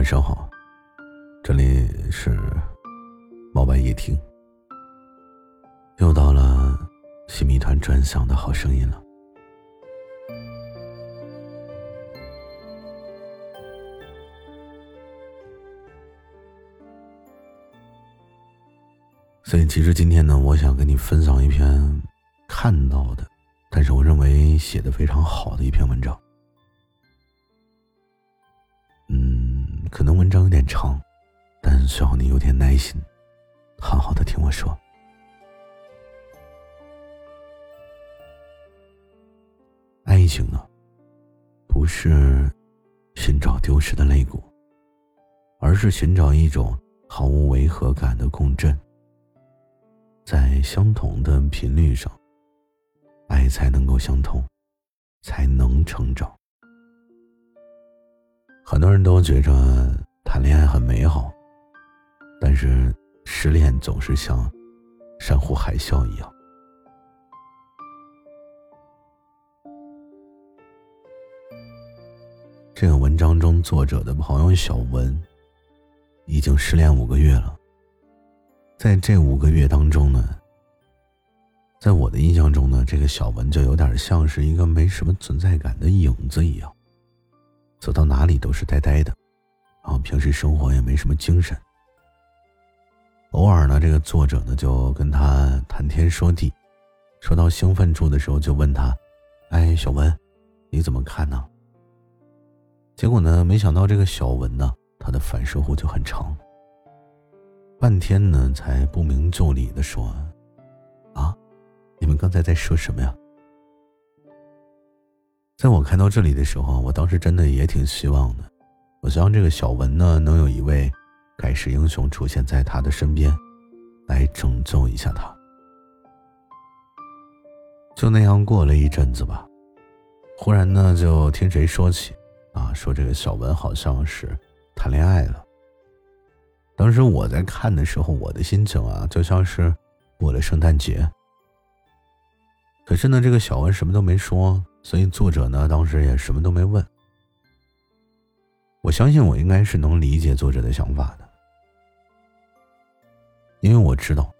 晚上好，这里是猫白夜听，又到了新谜团专享的好声音了。所以，其实今天呢，我想跟你分享一篇看到的，但是我认为写的非常好的一篇文章。可能文章有点长，但需要你有点耐心，好好的听我说。爱情呢，不是寻找丢失的肋骨，而是寻找一种毫无违和感的共振，在相同的频率上，爱才能够相通，才能成长。很多人都觉着谈恋爱很美好，但是失恋总是像山呼海啸一样。这个文章中作者的朋友小文已经失恋五个月了，在这五个月当中呢，在我的印象中呢，这个小文就有点像是一个没什么存在感的影子一样。走到哪里都是呆呆的，然后平时生活也没什么精神。偶尔呢，这个作者呢就跟他谈天说地，说到兴奋处的时候就问他：“哎，小文，你怎么看呢？”结果呢，没想到这个小文呢，他的反射弧就很长，半天呢才不明就里的说：“啊，你们刚才在说什么呀？”在我看到这里的时候，我当时真的也挺希望的。我希望这个小文呢，能有一位盖世英雄出现在他的身边，来拯救一下他。就那样过了一阵子吧，忽然呢，就听谁说起，啊，说这个小文好像是谈恋爱了。当时我在看的时候，我的心情啊，就像是过了圣诞节。可是呢，这个小文什么都没说。所以作者呢，当时也什么都没问。我相信我应该是能理解作者的想法的，因为我知道，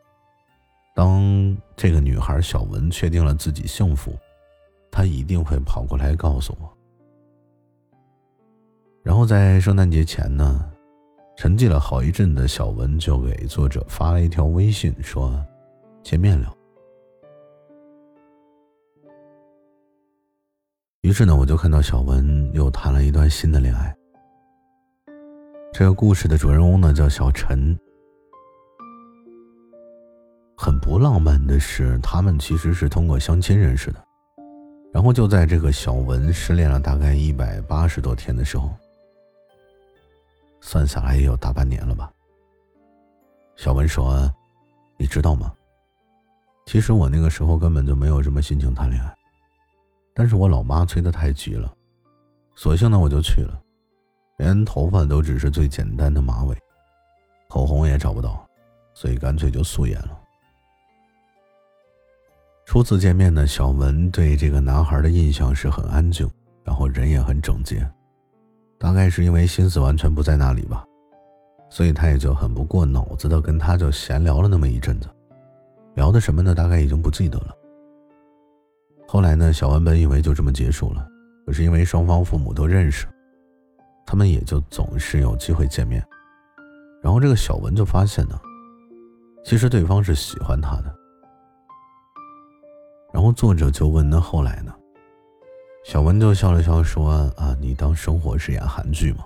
当这个女孩小文确定了自己幸福，她一定会跑过来告诉我。然后在圣诞节前呢，沉寂了好一阵的小文就给作者发了一条微信，说：“见面了。”于是呢，我就看到小文又谈了一段新的恋爱。这个故事的主人公呢叫小陈。很不浪漫的是，他们其实是通过相亲认识的。然后就在这个小文失恋了大概一百八十多天的时候，算下来也有大半年了吧。小文说：“你知道吗？其实我那个时候根本就没有什么心情谈恋爱。”但是我老妈催得太急了，索性呢我就去了，连头发都只是最简单的马尾，口红也找不到，所以干脆就素颜了。初次见面呢，小文对这个男孩的印象是很安静，然后人也很整洁，大概是因为心思完全不在那里吧，所以他也就很不过脑子的跟他就闲聊了那么一阵子，聊的什么呢？大概已经不记得了。后来呢，小文本以为就这么结束了，可是因为双方父母都认识，他们也就总是有机会见面。然后这个小文就发现呢，其实对方是喜欢他的。然后作者就问：“那后来呢？”小文就笑了笑说：“啊，你当生活是演韩剧吗？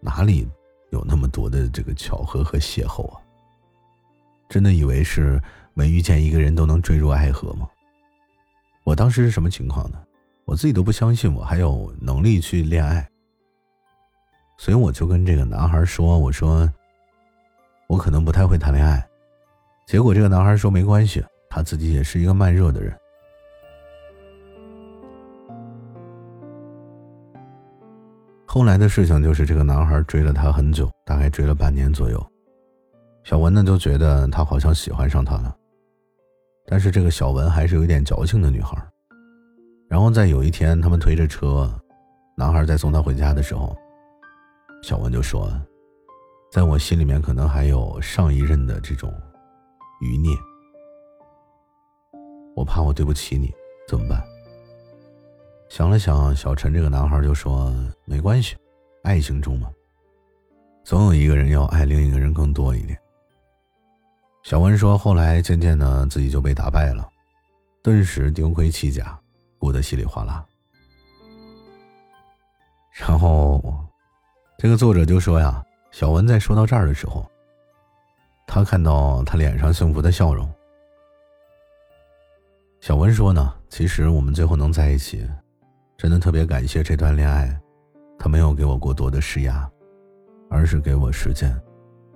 哪里有那么多的这个巧合和邂逅啊？真的以为是每遇见一个人都能坠入爱河吗？”我当时是什么情况呢？我自己都不相信我还有能力去恋爱，所以我就跟这个男孩说：“我说，我可能不太会谈恋爱。”结果这个男孩说：“没关系，他自己也是一个慢热的人。”后来的事情就是，这个男孩追了她很久，大概追了半年左右。小文呢就觉得他好像喜欢上他了。但是这个小文还是有一点矫情的女孩。然后在有一天，他们推着车，男孩在送她回家的时候，小文就说：“在我心里面，可能还有上一任的这种余孽，我怕我对不起你，怎么办？”想了想，小陈这个男孩就说：“没关系，爱情中嘛，总有一个人要爱另一个人更多一点。”小文说：“后来渐渐的，自己就被打败了，顿时丢盔弃甲，哭得稀里哗啦。”然后，这个作者就说呀：“小文在说到这儿的时候，他看到他脸上幸福的笑容。”小文说呢：“其实我们最后能在一起。”真的特别感谢这段恋爱，他没有给我过多的施压，而是给我时间，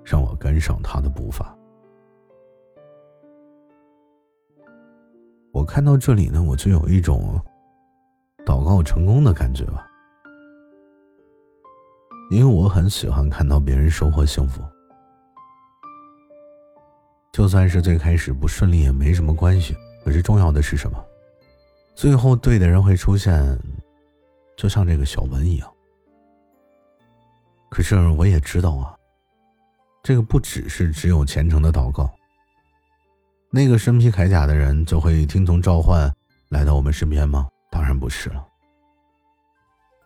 让我跟上他的步伐。我看到这里呢，我就有一种祷告成功的感觉吧，因为我很喜欢看到别人收获幸福，就算是最开始不顺利也没什么关系。可是重要的是什么？最后对的人会出现。就像这个小文一样，可是我也知道啊，这个不只是只有虔诚的祷告。那个身披铠甲的人就会听从召唤来到我们身边吗？当然不是了。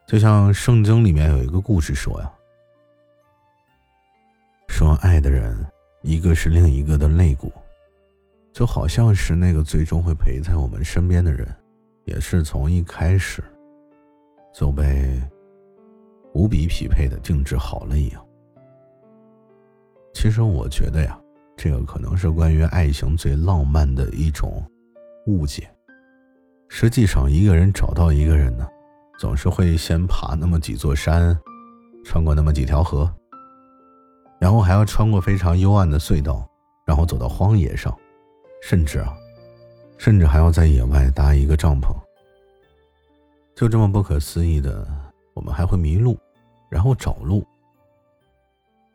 就像圣经里面有一个故事说呀，说爱的人一个是另一个的肋骨，就好像是那个最终会陪在我们身边的人，也是从一开始。就被无比匹配的定制好了一样。其实我觉得呀，这个可能是关于爱情最浪漫的一种误解。实际上，一个人找到一个人呢，总是会先爬那么几座山，穿过那么几条河，然后还要穿过非常幽暗的隧道，然后走到荒野上，甚至啊，甚至还要在野外搭一个帐篷。就这么不可思议的，我们还会迷路，然后找路，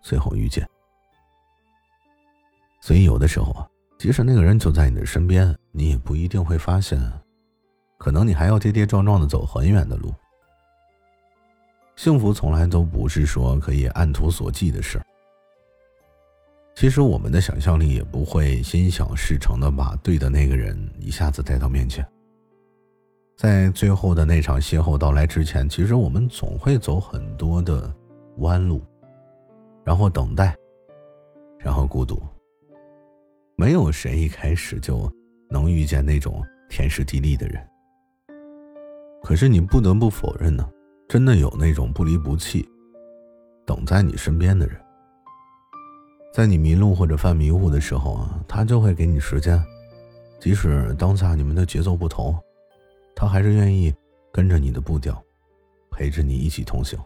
最后遇见。所以有的时候啊，即使那个人就在你的身边，你也不一定会发现，可能你还要跌跌撞撞的走很远的路。幸福从来都不是说可以按图索骥的事儿。其实我们的想象力也不会心想事成的把对的那个人一下子带到面前。在最后的那场邂逅到来之前，其实我们总会走很多的弯路，然后等待，然后孤独。没有谁一开始就能遇见那种天时地利的人。可是你不得不否认呢，真的有那种不离不弃，等在你身边的人。在你迷路或者犯迷糊的时候啊，他就会给你时间，即使当下你们的节奏不同。他还是愿意跟着你的步调，陪着你一起同行。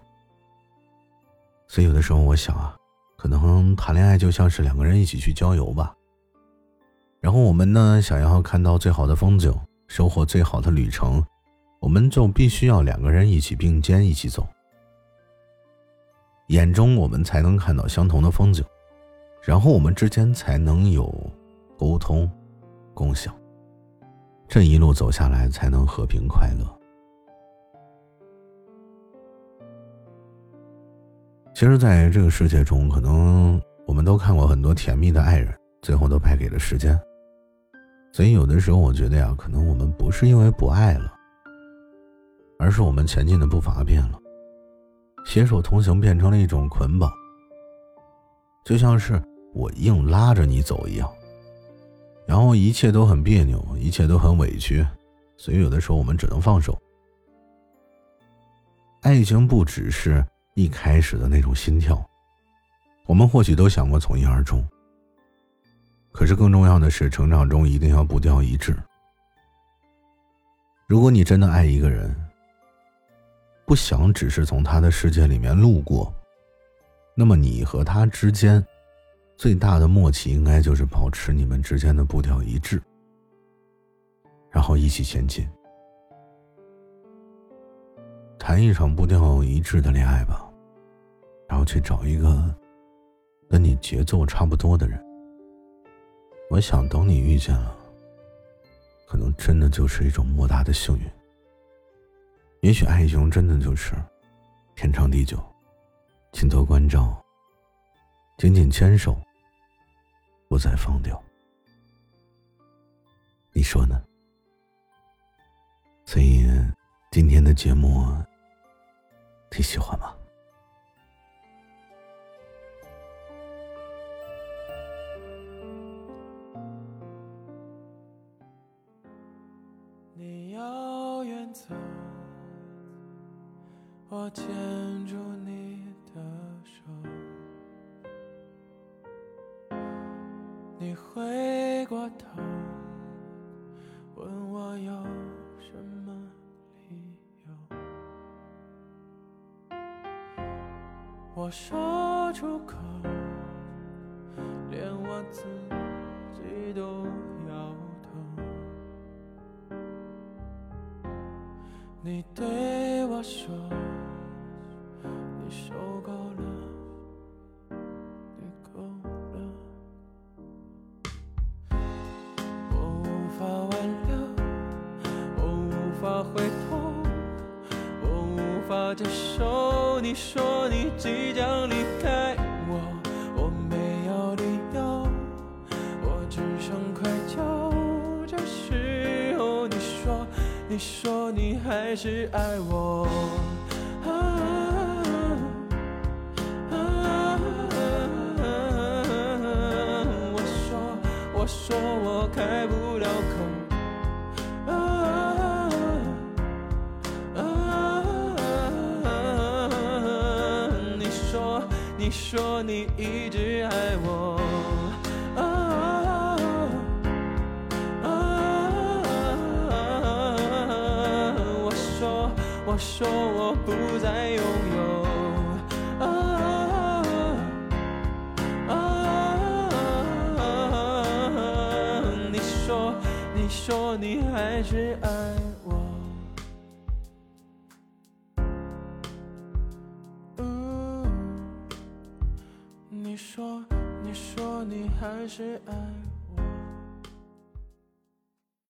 所以有的时候我想啊，可能谈恋爱就像是两个人一起去郊游吧。然后我们呢，想要看到最好的风景，收获最好的旅程，我们就必须要两个人一起并肩一起走。眼中我们才能看到相同的风景，然后我们之间才能有沟通、共享。这一路走下来，才能和平快乐。其实，在这个世界中，可能我们都看过很多甜蜜的爱人，最后都败给了时间。所以，有的时候，我觉得呀，可能我们不是因为不爱了，而是我们前进的步伐变了，携手同行变成了一种捆绑，就像是我硬拉着你走一样。然后一切都很别扭，一切都很委屈，所以有的时候我们只能放手。爱情不只是一开始的那种心跳，我们或许都想过从一而终。可是更重要的是，成长中一定要步调一致。如果你真的爱一个人，不想只是从他的世界里面路过，那么你和他之间。最大的默契应该就是保持你们之间的步调一致，然后一起前进，谈一场步调一致的恋爱吧，然后去找一个跟你节奏差不多的人。我想等你遇见了，可能真的就是一种莫大的幸运。也许爱情真的就是天长地久，请多关照，紧紧牵手，不再放掉。你说呢？所以今天的节目，你喜欢吗？我牵住你的手。你回过头，问我有什么理由。我说出口，连我自己都摇头。你对我说，无法接受你说你即将离开我，我没有理由，我只剩愧疚。这时候你说，你说你还是爱我。我说，我说我开不了口。说，你说你一直爱我。啊啊我说，我说我不再拥有。啊啊你说，你说你还是爱我。嗯你说，你说你还是爱